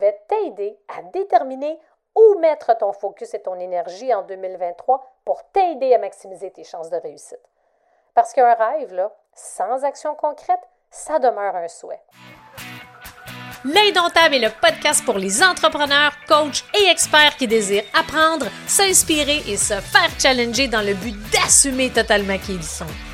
Vais t'aider à déterminer où mettre ton focus et ton énergie en 2023 pour t'aider à maximiser tes chances de réussite. Parce qu'un rêve, là, sans action concrète, ça demeure un souhait. L'Indomptable est le podcast pour les entrepreneurs, coachs et experts qui désirent apprendre, s'inspirer et se faire challenger dans le but d'assumer totalement qui ils sont.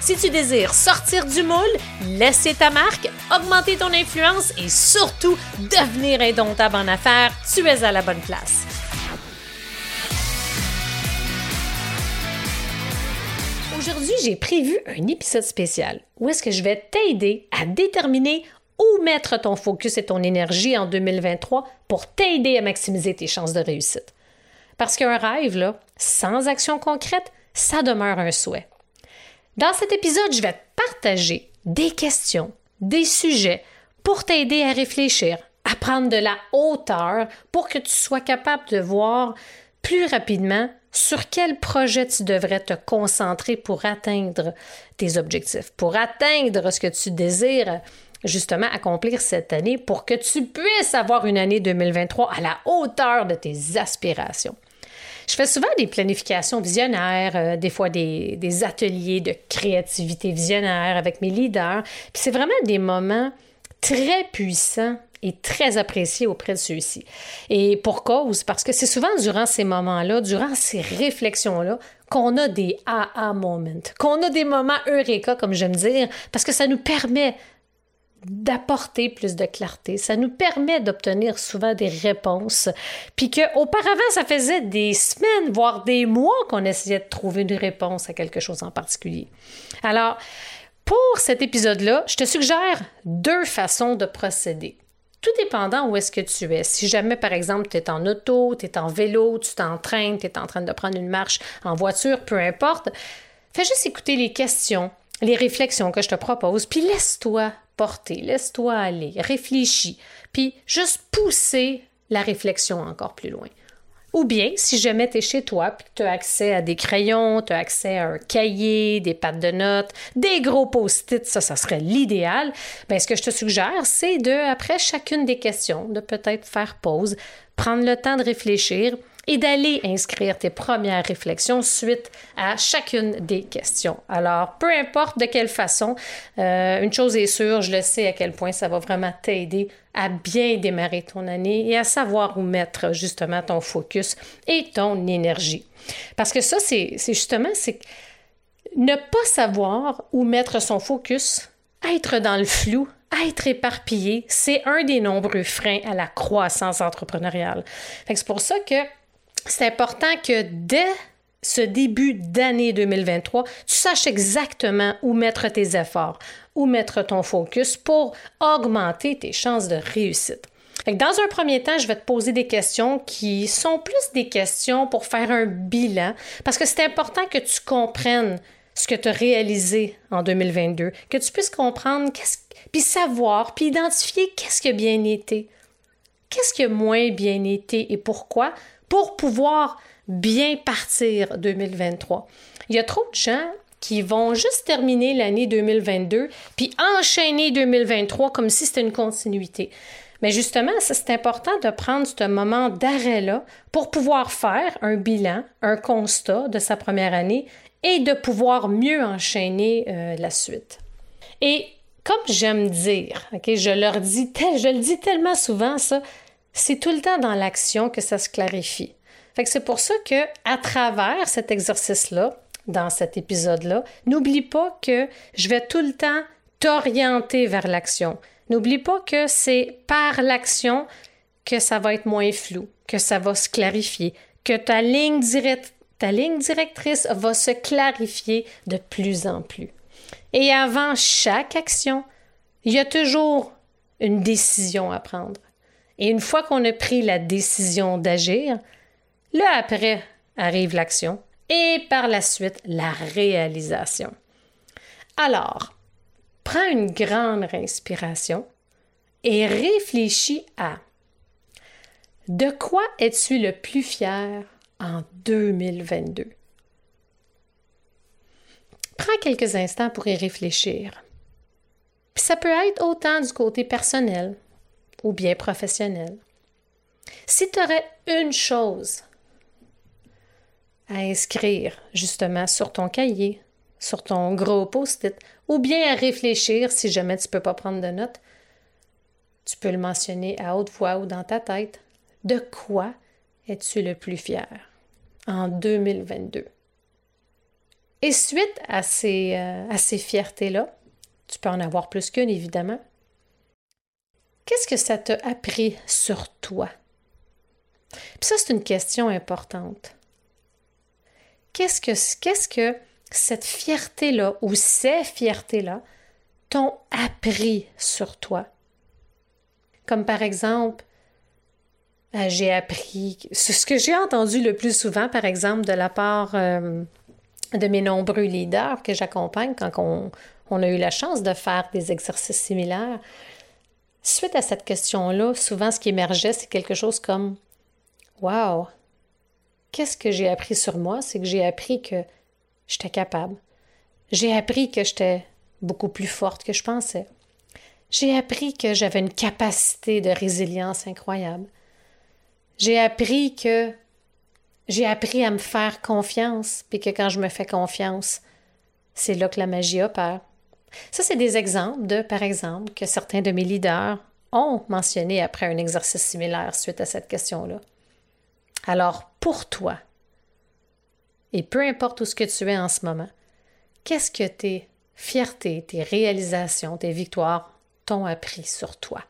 Si tu désires sortir du moule, laisser ta marque, augmenter ton influence et surtout devenir indomptable en affaires, tu es à la bonne place. Aujourd'hui, j'ai prévu un épisode spécial où est-ce que je vais t'aider à déterminer où mettre ton focus et ton énergie en 2023 pour t'aider à maximiser tes chances de réussite. Parce qu'un rêve, là, sans action concrète, ça demeure un souhait. Dans cet épisode, je vais te partager des questions, des sujets pour t'aider à réfléchir, à prendre de la hauteur pour que tu sois capable de voir plus rapidement sur quel projet tu devrais te concentrer pour atteindre tes objectifs, pour atteindre ce que tu désires justement accomplir cette année pour que tu puisses avoir une année 2023 à la hauteur de tes aspirations. Je fais souvent des planifications visionnaires, euh, des fois des, des, ateliers de créativité visionnaire avec mes leaders. Puis c'est vraiment des moments très puissants et très appréciés auprès de ceux-ci. Et pour cause, parce que c'est souvent durant ces moments-là, durant ces réflexions-là, qu'on a des aha moments, qu'on a des moments eureka, comme j'aime dire, parce que ça nous permet d'apporter plus de clarté. Ça nous permet d'obtenir souvent des réponses. Puis qu'auparavant, ça faisait des semaines, voire des mois qu'on essayait de trouver une réponse à quelque chose en particulier. Alors, pour cet épisode-là, je te suggère deux façons de procéder. Tout dépendant où est-ce que tu es. Si jamais, par exemple, tu es en auto, tu es en vélo, tu t'entraînes, tu es en train de prendre une marche en voiture, peu importe, fais juste écouter les questions, les réflexions que je te propose, puis laisse-toi porter, laisse-toi aller, réfléchis, puis juste pousser la réflexion encore plus loin. Ou bien, si jamais tu es chez toi puis que tu as accès à des crayons, tu as accès à un cahier, des pattes de notes, des gros post-it, ça, ça serait l'idéal. Bien, ce que je te suggère, c'est de, après chacune des questions, de peut-être faire pause, prendre le temps de réfléchir et d'aller inscrire tes premières réflexions suite à chacune des questions. Alors, peu importe de quelle façon, euh, une chose est sûre, je le sais à quel point ça va vraiment t'aider à bien démarrer ton année et à savoir où mettre justement ton focus et ton énergie. Parce que ça, c'est justement, c'est ne pas savoir où mettre son focus, être dans le flou, être éparpillé, c'est un des nombreux freins à la croissance entrepreneuriale. C'est pour ça que c'est important que dès ce début d'année 2023, tu saches exactement où mettre tes efforts, où mettre ton focus pour augmenter tes chances de réussite. Dans un premier temps, je vais te poser des questions qui sont plus des questions pour faire un bilan, parce que c'est important que tu comprennes ce que tu as réalisé en 2022, que tu puisses comprendre, puis savoir, puis identifier qu'est-ce qui a bien été, qu'est-ce qui a moins bien été et pourquoi, pour pouvoir bien partir 2023. Il y a trop de gens qui vont juste terminer l'année 2022 puis enchaîner 2023 comme si c'était une continuité. Mais justement, c'est important de prendre ce moment d'arrêt-là pour pouvoir faire un bilan, un constat de sa première année et de pouvoir mieux enchaîner euh, la suite. Et comme j'aime dire, je leur dis, je le dis tellement souvent ça, c'est tout le temps dans l'action que ça se clarifie. Fait que c'est pour ça que à travers cet exercice-là, dans cet épisode-là, n'oublie pas que je vais tout le temps t'orienter vers l'action. N'oublie pas que c'est par l'action que ça va être moins flou, que ça va se clarifier, que ta ligne, ta ligne directrice va se clarifier de plus en plus. Et avant chaque action, il y a toujours une décision à prendre. Et une fois qu'on a pris la décision d'agir, là après arrive l'action. et par la suite la réalisation. Alors, prends une grande respiration et réfléchis à de quoi es-tu le plus fier en 2022? Prends quelques instants pour y réfléchir. ça peut être autant du côté personnel ou bien professionnel. Si tu aurais une chose à inscrire justement sur ton cahier, sur ton gros post-it, ou bien à réfléchir si jamais tu ne peux pas prendre de notes, tu peux le mentionner à haute voix ou dans ta tête. De quoi es-tu le plus fier en 2022? Et suite à ces, euh, à ces fiertés-là, tu peux en avoir plus qu'une évidemment. Qu'est-ce que ça t'a appris sur toi? Puis ça, c'est une question importante. Qu'est-ce que, cette fierté-là ou ces fiertés-là t'ont appris sur toi? Comme par exemple, euh, j'ai appris, ce que j'ai entendu le plus souvent, par exemple, de la part euh, de mes nombreux leaders que j'accompagne quand on, a eu la chance de faire des exercices similaires. Suite à cette question-là, souvent ce qui émergeait, c'est quelque chose comme Wow! Qu'est-ce que j'ai appris sur moi? C'est que j'ai appris que j'étais capable. J'ai appris que j'étais beaucoup plus forte que je pensais. J'ai appris que j'avais une capacité de résilience incroyable. J'ai appris que j'ai appris à me faire confiance, puis que quand je me fais confiance, c'est là que la magie opère. Ça, c'est des exemples de, par exemple, que certains de mes leaders ont mentionné après un exercice similaire suite à cette question-là. Alors, pour toi, et peu importe où ce que tu es en ce moment, qu'est-ce que tes fiertés, tes réalisations, tes victoires t'ont appris sur toi?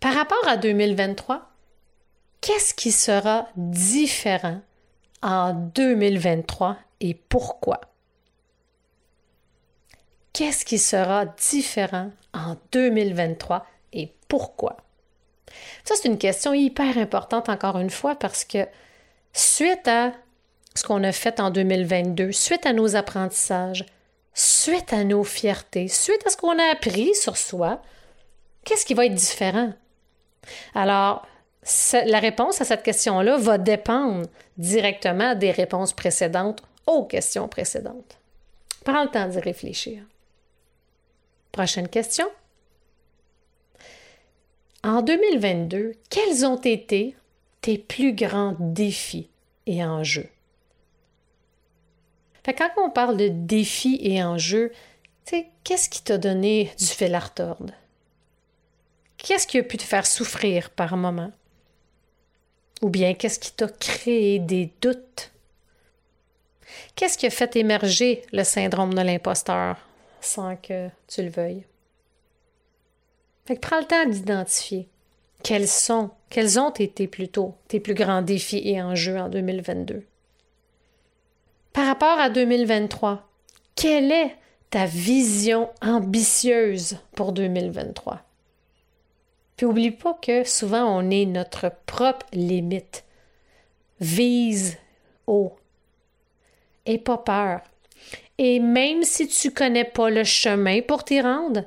Par rapport à 2023, qu'est-ce qui sera différent en 2023 et pourquoi? Qu'est-ce qui sera différent en 2023 et pourquoi? Ça, c'est une question hyper importante encore une fois parce que suite à ce qu'on a fait en 2022, suite à nos apprentissages, suite à nos fiertés, suite à ce qu'on a appris sur soi, qu'est-ce qui va être différent? Alors, la réponse à cette question-là va dépendre directement des réponses précédentes aux questions précédentes. Prends le temps d'y réfléchir. Prochaine question. En 2022, quels ont été tes plus grands défis et enjeux? quand on parle de défis et enjeux, qu'est-ce qui t'a donné du fil à? Qu'est-ce qui a pu te faire souffrir par moment? Ou bien qu'est-ce qui t'a créé des doutes? Qu'est-ce qui a fait émerger le syndrome de l'imposteur? Sans que tu le veuilles? prends le temps d'identifier quels sont, quels ont été plutôt tes plus grands défis et enjeux en 2022. Par rapport à 2023, quelle est ta vision ambitieuse pour 2023? Puis oublie pas que souvent on est notre propre limite. Vise haut. Et pas peur. Et même si tu connais pas le chemin pour t'y rendre,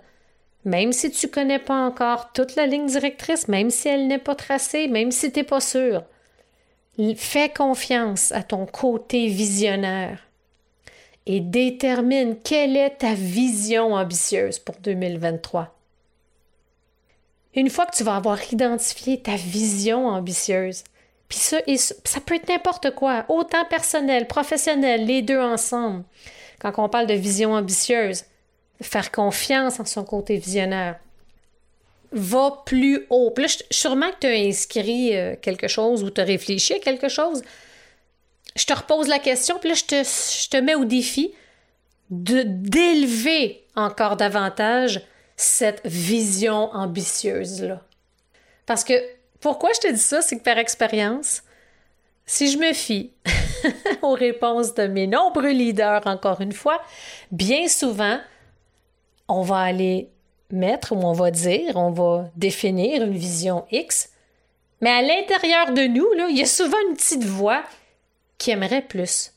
même si tu connais pas encore toute la ligne directrice, même si elle n'est pas tracée, même si tu n'es pas sûr, Fais confiance à ton côté visionnaire et détermine quelle est ta vision ambitieuse pour 2023. Une fois que tu vas avoir identifié ta vision ambitieuse, puis ça, ça peut être n'importe quoi, autant personnel, professionnel, les deux ensemble. Quand on parle de vision ambitieuse, faire confiance en son côté visionnaire va plus haut. Puis là, sûrement que tu as inscrit euh, quelque chose ou tu as réfléchi à quelque chose. Je te repose la question, puis là, je te, mets au défi de d'élever encore davantage cette vision ambitieuse-là. Parce que pourquoi je te dis ça, c'est que par expérience, si je me fie aux réponses de mes nombreux leaders, encore une fois, bien souvent, on va aller mettre ou on va dire, on va définir une vision X, mais à l'intérieur de nous, là, il y a souvent une petite voix qui aimerait plus,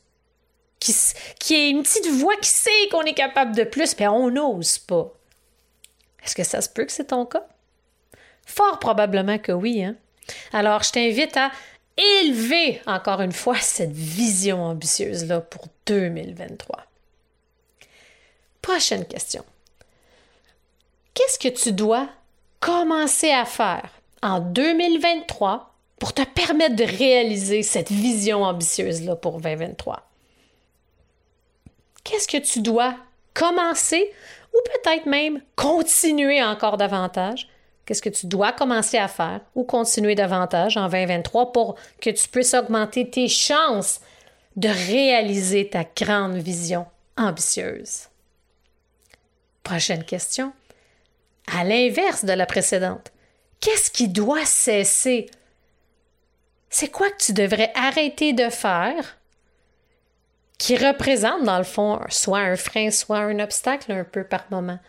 qui, qui est une petite voix qui sait qu'on est capable de plus, mais on n'ose pas. Est-ce que ça se peut que c'est ton cas? Fort probablement que oui. Hein? Alors, je t'invite à élever encore une fois cette vision ambitieuse-là pour 2023. Prochaine question. Qu'est-ce que tu dois commencer à faire en 2023 pour te permettre de réaliser cette vision ambitieuse-là pour 2023? Qu'est-ce que tu dois commencer ou peut-être même continuer encore davantage? Qu'est-ce que tu dois commencer à faire ou continuer davantage en 2023 pour que tu puisses augmenter tes chances de réaliser ta grande vision ambitieuse? Prochaine question. À l'inverse de la précédente, qu'est-ce qui doit cesser? C'est quoi que tu devrais arrêter de faire qui représente, dans le fond, soit un frein, soit un obstacle un peu par moment,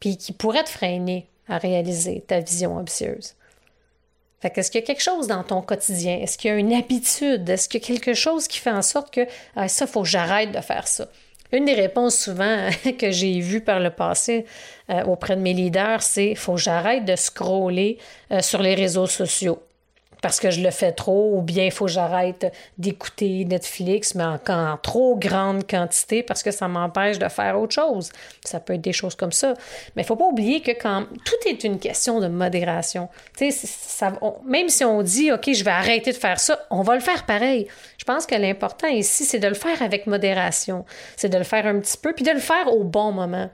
puis qui pourrait te freiner? À réaliser ta vision ambitieuse? Fait qu'est-ce qu'il y a quelque chose dans ton quotidien? Est-ce qu'il y a une habitude? Est-ce qu'il y a quelque chose qui fait en sorte que ah, ça, il faut que j'arrête de faire ça? Une des réponses souvent que j'ai vues par le passé euh, auprès de mes leaders, c'est faut que j'arrête de scroller euh, sur les réseaux sociaux parce que je le fais trop, ou bien il faut que j'arrête d'écouter Netflix, mais en, trop grande quantité parce que ça m'empêche de faire autre chose. Ça peut être des choses comme ça. Mais il faut pas oublier que quand tout est une question de modération. Ça, même si on dit, OK, je vais arrêter de faire ça, on va le faire pareil. Je pense que l'important ici, c'est de le faire avec modération. C'est de le faire un petit peu, puis de le faire au bon moment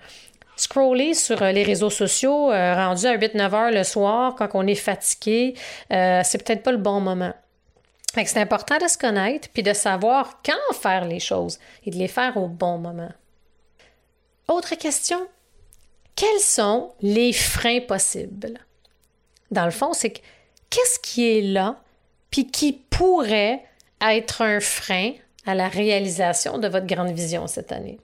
scroller sur euh, les réseaux sociaux euh, rendu à 8-9 heures le soir quand on est fatigué, euh, c'est peut-être pas le bon moment. c'est important de se connaître puis de savoir quand faire les choses et de les faire au bon moment. Autre question, quels sont les freins possibles? Dans le fond, c'est qu'est-ce qui est là puis qui pourrait être un frein à la réalisation de votre grande vision cette année?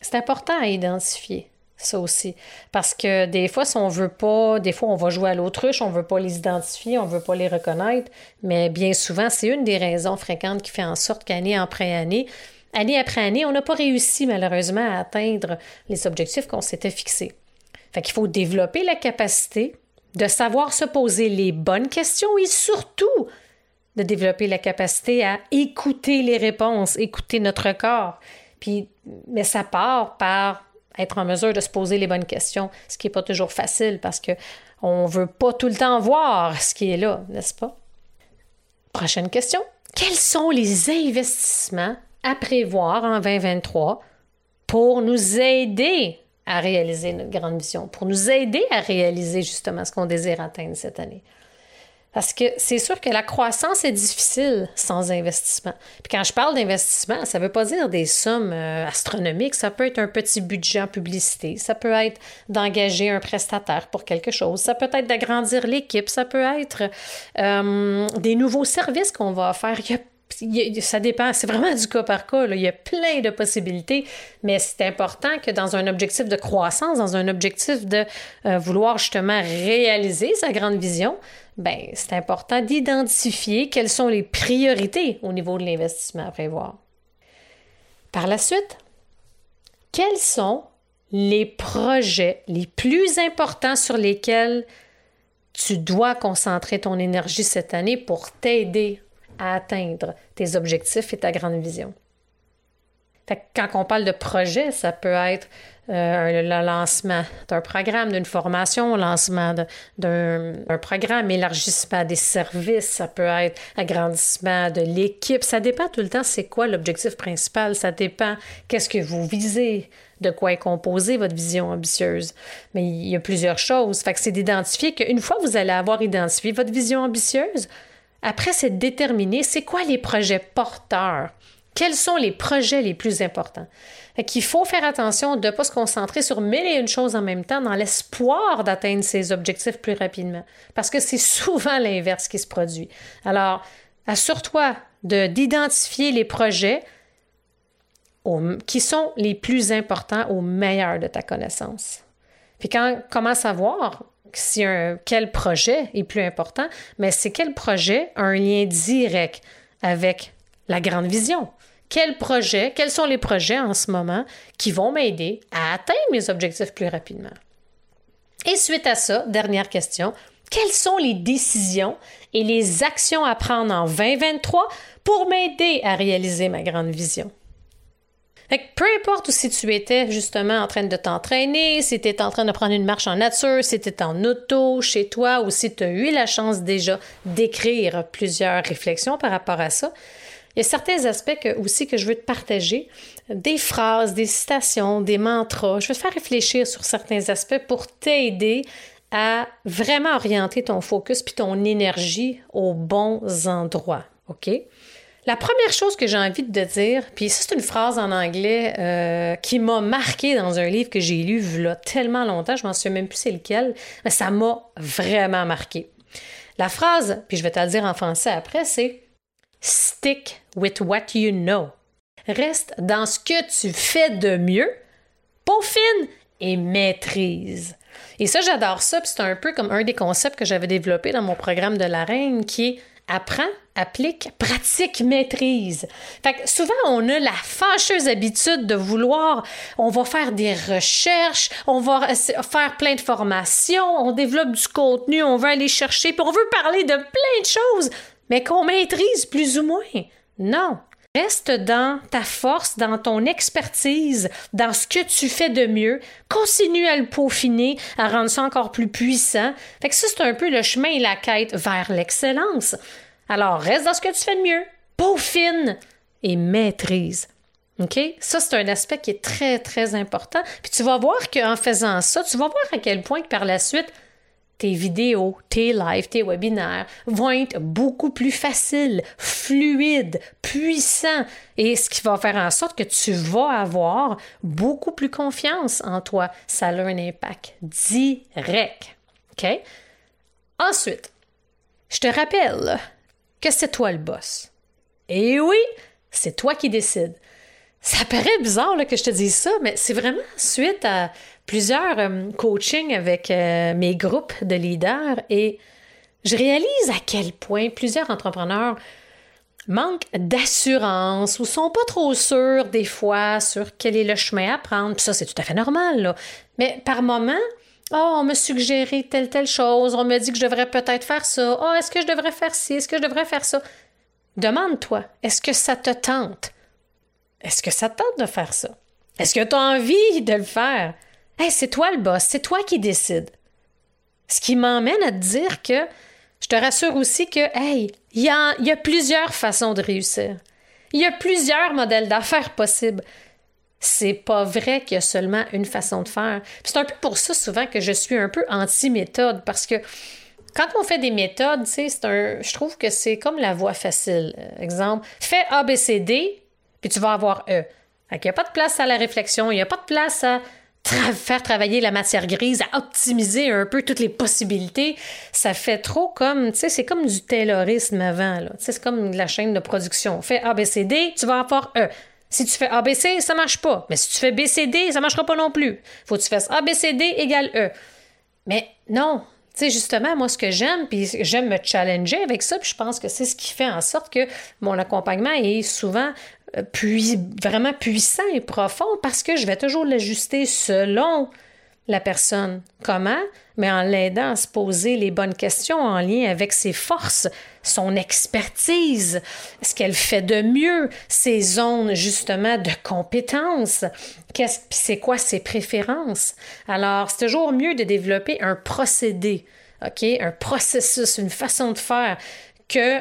C'est important à identifier ça aussi. Parce que des fois, si on veut pas, des fois, on va jouer à l'autruche, on veut pas les identifier, on veut pas les reconnaître, mais bien souvent, c'est une des raisons fréquentes qui fait en sorte qu'année après année, année après année, on n'a pas réussi malheureusement à atteindre les objectifs qu'on s'était fixés. Fait qu'il faut développer la capacité de savoir se poser les bonnes questions et surtout de développer la capacité à écouter les réponses, écouter notre corps, puis, mais ça part par être en mesure de se poser les bonnes questions, ce qui n'est pas toujours facile parce qu'on ne veut pas tout le temps voir ce qui est là, n'est-ce pas? Prochaine question. Quels sont les investissements à prévoir en 2023 pour nous aider à réaliser notre grande vision, pour nous aider à réaliser justement ce qu'on désire atteindre cette année? Parce que c'est sûr que la croissance est difficile sans investissement. Puis quand je parle d'investissement, ça ne veut pas dire des sommes euh, astronomiques. Ça peut être un petit budget en publicité. Ça peut être d'engager un prestataire pour quelque chose. Ça peut être d'agrandir l'équipe. Ça peut être euh, des nouveaux services qu'on va faire. ça dépend, c'est vraiment du cas par cas. Il y a plein de possibilités, mais c'est important que dans un objectif de croissance, dans un objectif de euh, vouloir justement réaliser sa grande vision, ben, c'est important d'identifier quelles sont les priorités au niveau de l'investissement à prévoir. Par la suite, quels sont les projets les plus importants sur lesquels tu dois concentrer ton énergie cette année pour t'aider à atteindre tes objectifs et ta grande vision? quand on parle de projet, ça peut être euh, le lancement d'un programme, d'une formation, lancement d'un programme, élargissement des services, ça peut être agrandissement de l'équipe. Ça dépend tout le temps c'est quoi l'objectif principal? Ça dépend qu'est-ce que vous visez, de quoi est composée votre vision ambitieuse. Mais il y a plusieurs choses. Fait que c'est d'identifier qu'une fois que vous allez avoir identifié votre vision ambitieuse, après, c'est de déterminer c'est quoi les projets porteurs quels sont les projets les plus importants? Il faut faire attention de ne pas se concentrer sur mille et une choses en même temps dans l'espoir d'atteindre ses objectifs plus rapidement. Parce que c'est souvent l'inverse qui se produit. Alors, assure-toi d'identifier les projets qui sont les plus importants au meilleur de ta connaissance. Puis comment savoir si quel projet est plus important? Mais c'est quel projet a un lien direct avec la grande vision. Quels projets, quels sont les projets en ce moment qui vont m'aider à atteindre mes objectifs plus rapidement? Et suite à ça, dernière question, quelles sont les décisions et les actions à prendre en 2023 pour m'aider à réaliser ma grande vision? peu importe si tu étais justement en train de t'entraîner, si tu étais en train de prendre une marche en nature, si tu étais en auto, chez toi, ou si tu as eu la chance déjà d'écrire plusieurs réflexions par rapport à ça, il y a certains aspects aussi que je veux te partager, des phrases, des citations, des mantras. Je veux te faire réfléchir sur certains aspects pour t'aider à vraiment orienter ton focus puis ton énergie aux bons endroits. OK? La première chose que j'ai envie de te dire, puis c'est une phrase en anglais euh, qui m'a marqué dans un livre que j'ai lu tellement longtemps, je m'en souviens même plus c'est lequel, mais ça m'a vraiment marqué. La phrase, puis je vais te la dire en français après, c'est Stick with what you know. Reste dans ce que tu fais de mieux, peaufine et maîtrise. Et ça, j'adore ça, puis c'est un peu comme un des concepts que j'avais développé dans mon programme de la reine qui est apprends, applique, pratique, maîtrise. Fait que souvent, on a la fâcheuse habitude de vouloir, on va faire des recherches, on va faire plein de formations, on développe du contenu, on veut aller chercher, puis on veut parler de plein de choses, mais qu'on maîtrise plus ou moins. Non. Reste dans ta force, dans ton expertise, dans ce que tu fais de mieux. Continue à le peaufiner, à rendre ça encore plus puissant. Fait que ça, c'est un peu le chemin et la quête vers l'excellence. Alors, reste dans ce que tu fais de mieux. Peaufine et maîtrise. OK? Ça, c'est un aspect qui est très, très important. Puis tu vas voir qu'en faisant ça, tu vas voir à quel point que par la suite, tes vidéos, tes lives, tes webinaires vont être beaucoup plus faciles, fluides, puissants et ce qui va faire en sorte que tu vas avoir beaucoup plus confiance en toi. Ça a un impact direct. OK? Ensuite, je te rappelle que c'est toi le boss. Et oui, c'est toi qui décides. Ça paraît bizarre que je te dise ça, mais c'est vraiment suite à plusieurs euh, coachings avec euh, mes groupes de leaders et je réalise à quel point plusieurs entrepreneurs manquent d'assurance ou sont pas trop sûrs des fois sur quel est le chemin à prendre. Puis ça, c'est tout à fait normal. Là. Mais par moment, oh, on m'a suggéré telle, telle chose, on me dit que je devrais peut-être faire ça. Oh, est-ce que je devrais faire ci? Est-ce que je devrais faire ça? Demande-toi, est-ce que ça te tente? Est-ce que ça te tente de faire ça? Est-ce que tu as envie de le faire? Hey, c'est toi le boss, c'est toi qui décides. Ce qui m'emmène à te dire que je te rassure aussi que, hey, il y a, plusieurs façons de réussir. Il y a plusieurs modèles d'affaires possibles. C'est pas vrai qu'il y a seulement une façon de faire. C'est un peu pour ça souvent que je suis un peu anti-méthode parce que quand on fait des méthodes, c'est un, je trouve que c'est comme la voie facile. Exemple, fais A, B, C, D, puis tu vas avoir E. il n'y a pas de place à la réflexion, il n'y a pas de place à faire travailler la matière grise, à optimiser un peu toutes les possibilités. Ça fait trop comme, tu sais, c'est comme du taylorisme avant, là. c'est comme la chaîne de production. Fais A, B, C, D, tu vas avoir E. Si tu fais ABC, ça marche pas. Mais si tu fais BCD, ça marchera pas non plus. Faut que tu fasses ABCD égale E. Mais non, tu sais, justement, moi, ce que j'aime, puis j'aime me challenger avec ça, puis je pense que c'est ce qui fait en sorte que mon accompagnement est souvent puis, vraiment puissant et profond parce que je vais toujours l'ajuster selon la personne. Comment? Mais en l'aidant à se poser les bonnes questions en lien avec ses forces, son expertise, ce qu'elle fait de mieux, ses zones justement de compétences, qu'est-ce, c'est quoi ses préférences? Alors, c'est toujours mieux de développer un procédé, OK? Un processus, une façon de faire que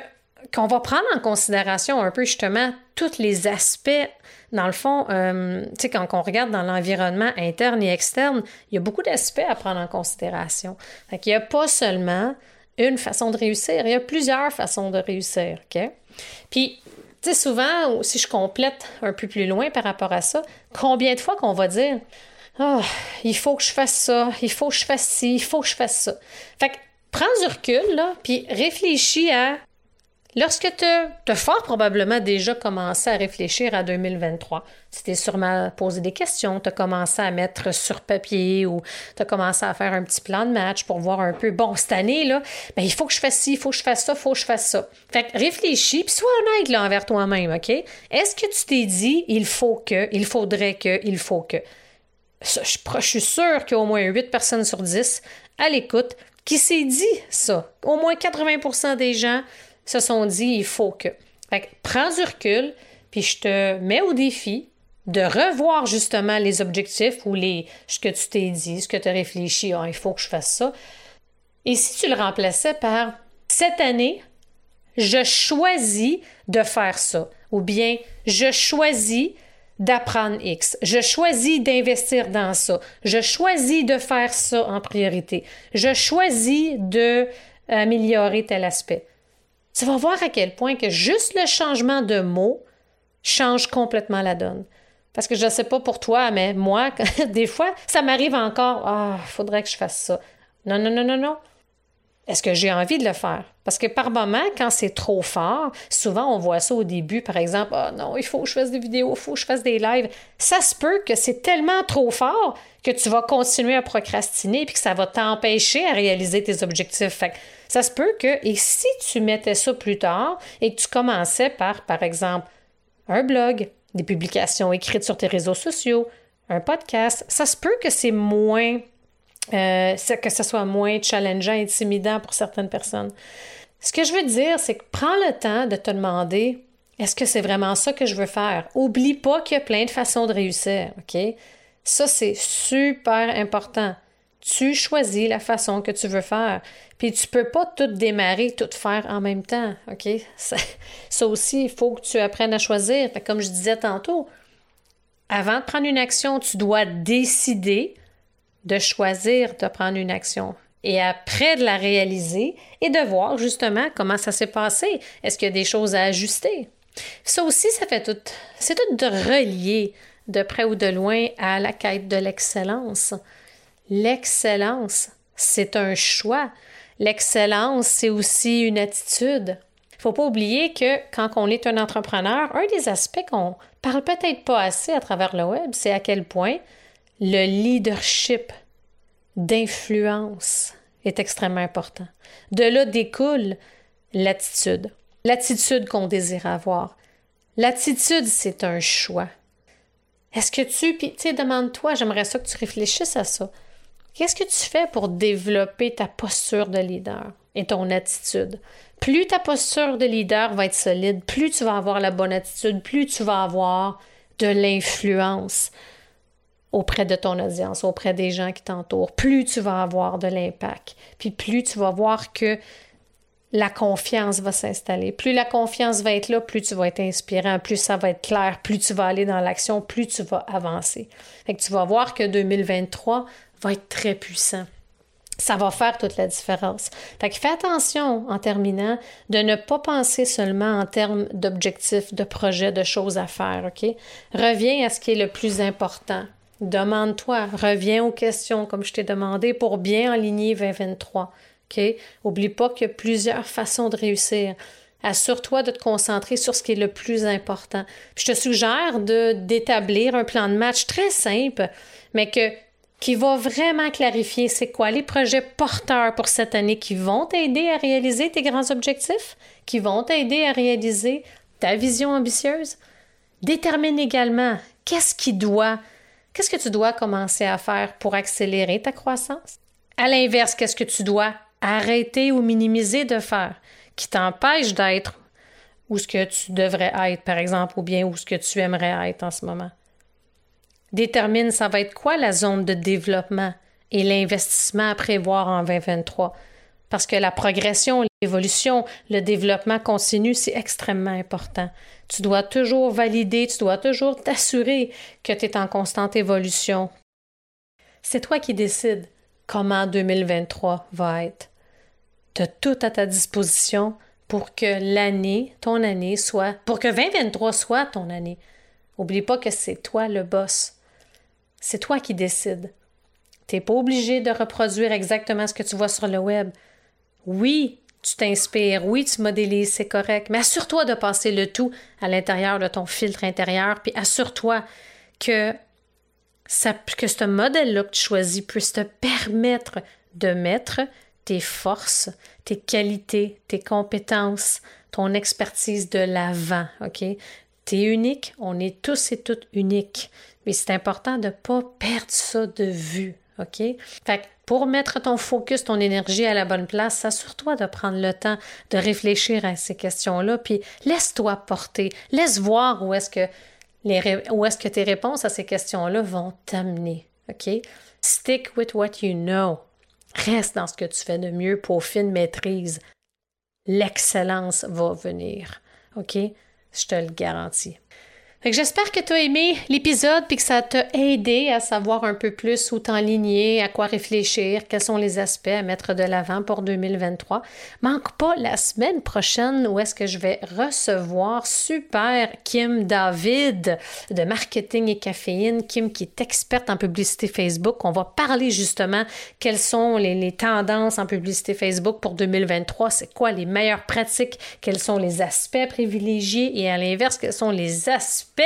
qu'on va prendre en considération un peu justement tous les aspects. Dans le fond, euh, tu sais, quand on regarde dans l'environnement interne et externe, il y a beaucoup d'aspects à prendre en considération. Fait qu'il n'y a pas seulement une façon de réussir, il y a plusieurs façons de réussir, OK? Puis, tu sais, souvent, si je complète un peu plus loin par rapport à ça, combien de fois qu'on va dire oh, il faut que je fasse ça, il faut que je fasse ci, il faut que je fasse ça. Fait que prends du recul, là, puis réfléchis à Lorsque tu as fort probablement déjà commencé à réfléchir à 2023, tu t'es sûrement posé des questions, tu as commencé à mettre sur papier ou tu as commencé à faire un petit plan de match pour voir un peu, bon, cette année, là, ben, il faut que je fasse ci, il faut que je fasse ça, il faut que je fasse ça. Fait que réfléchis, puis sois honnête là, envers toi-même, OK? Est-ce que tu t'es dit, il faut que, il faudrait que, il faut que? je, suis sûre qu'il y a au moins 8 personnes sur 10 à l'écoute qui s'est dit ça. Au moins 80% des gens se sont dit il faut que. Fait prends du recul, puis je te mets au défi de revoir justement les objectifs ou les ce que tu t'es dit, ce que tu as réfléchi, ah, il faut que je fasse ça. Et si tu le remplaçais par cette année, je choisis de faire ça, ou bien je choisis d'apprendre X, je choisis d'investir dans ça, je choisis de faire ça en priorité, je choisis de améliorer tel aspect tu vas voir à quel point que juste le changement de mot change complètement la donne. Parce que je ne sais pas pour toi, mais moi, des fois, ça m'arrive encore. Ah, il faudrait que je fasse ça. Non, non, non, non, non. Est-ce que j'ai envie de le faire? Parce que par moment, quand c'est trop fort, souvent on voit ça au début, par exemple, ah non, il faut que je fasse des vidéos, il faut que je fasse des lives. Ça se peut que c'est tellement trop fort que tu vas continuer à procrastiner et que ça va t'empêcher à réaliser tes objectifs. Ça se peut que, et si tu mettais ça plus tard et que tu commençais par, par exemple, un blog, des publications écrites sur tes réseaux sociaux, un podcast, ça se peut que c'est moins, euh, que ce soit moins challengeant, intimidant pour certaines personnes. Ce que je veux dire, c'est que prends le temps de te demander est-ce que c'est vraiment ça que je veux faire? Oublie pas qu'il y a plein de façons de réussir, OK? Ça, c'est super important. Tu choisis la façon que tu veux faire. Puis tu peux pas tout démarrer, tout faire en même temps, OK? Ça, aussi, il faut que tu apprennes à choisir. comme je disais tantôt, avant de prendre une action, tu dois décider de choisir de prendre une action. Et après de la réaliser et de voir justement comment ça s'est passé. Est-ce qu'il y a des choses à ajuster? Ça aussi, ça fait tout. C'est tout de relier de près ou de loin à la quête de l'excellence. L'excellence, c'est un choix. L'excellence, c'est aussi une attitude. Il ne faut pas oublier que quand on est un entrepreneur, un des aspects qu'on parle peut-être pas assez à travers le web, c'est à quel point le leadership d'influence est extrêmement important. De là découle l'attitude, l'attitude qu'on désire avoir. L'attitude, c'est un choix. Est-ce que tu, puis tu demande-toi, j'aimerais ça que tu réfléchisses à ça. Qu'est-ce que tu fais pour développer ta posture de leader et ton attitude? Plus ta posture de leader va être solide, plus tu vas avoir la bonne attitude, plus tu vas avoir de l'influence auprès de ton audience, auprès des gens qui t'entourent, plus tu vas avoir de l'impact, puis plus tu vas voir que la confiance va s'installer. Plus la confiance va être là, plus tu vas être inspirant, plus ça va être clair, plus tu vas aller dans l'action, plus tu vas avancer. Fait que tu vas voir que 2023 va être très puissant. Ça va faire toute la différence. Fait que fais attention en terminant de ne pas penser seulement en termes d'objectifs, de projets, de choses à faire, OK? Reviens à ce qui est le plus important. Demande-toi, reviens aux questions comme je t'ai demandé pour bien aligner 2023. OK? Oublie pas qu'il y a plusieurs façons de réussir. Assure-toi de te concentrer sur ce qui est le plus important. je te suggère d'établir un plan de match très simple, mais que qui va vraiment clarifier c'est quoi les projets porteurs pour cette année qui vont t'aider à réaliser tes grands objectifs, qui vont t'aider à réaliser ta vision ambitieuse. Détermine également qu'est-ce qui doit, qu'est-ce que tu dois commencer à faire pour accélérer ta croissance? À l'inverse, qu'est-ce que tu dois arrêter ou minimiser de faire qui t'empêche d'être où ce que tu devrais être, par exemple, ou bien où ce que tu aimerais être en ce moment? Détermine ça va être quoi la zone de développement et l'investissement à prévoir en 2023. Parce que la progression, l'évolution, le développement continu, c'est extrêmement important. Tu dois toujours valider, tu dois toujours t'assurer que tu es en constante évolution. C'est toi qui décides comment 2023 va être. Tu as tout à ta disposition pour que l'année, ton année, soit, pour que 2023 soit ton année. Oublie pas que c'est toi le boss. C'est toi qui décides. Tu n'es pas obligé de reproduire exactement ce que tu vois sur le web. Oui, tu t'inspires, oui, tu modélises, c'est correct, mais assure-toi de passer le tout à l'intérieur de ton filtre intérieur, puis assure-toi que, ça, que ce modèle-là que tu choisis puisse te permettre de mettre tes forces, tes qualités, tes compétences, ton expertise de l'avant, OK? es unique, on est tous et toutes uniques, mais c'est important de ne pas perdre ça de vue, OK? Pour mettre ton focus, ton énergie à la bonne place, assure-toi de prendre le temps de réfléchir à ces questions-là, puis laisse-toi porter, laisse voir où est-ce que, les, où est-ce que tes réponses à ces questions-là vont t'amener, OK? Stick with what you know. Reste dans ce que tu fais de mieux, pour fine maîtrise. L'excellence va venir, OK? Je te le garantis j'espère que tu as aimé l'épisode puis que ça t'a aidé à savoir un peu plus où t'enligner, à quoi réfléchir, quels sont les aspects à mettre de l'avant pour 2023. Manque pas la semaine prochaine où est-ce que je vais recevoir super Kim David de marketing et caféine. Kim qui est experte en publicité Facebook. On va parler justement quelles sont les, les tendances en publicité Facebook pour 2023. C'est quoi les meilleures pratiques? Quels sont les aspects privilégiés? Et à l'inverse, quels sont les aspects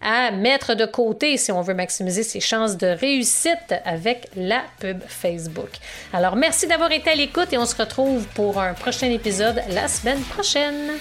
à mettre de côté si on veut maximiser ses chances de réussite avec la pub Facebook. Alors, merci d'avoir été à l'écoute et on se retrouve pour un prochain épisode la semaine prochaine.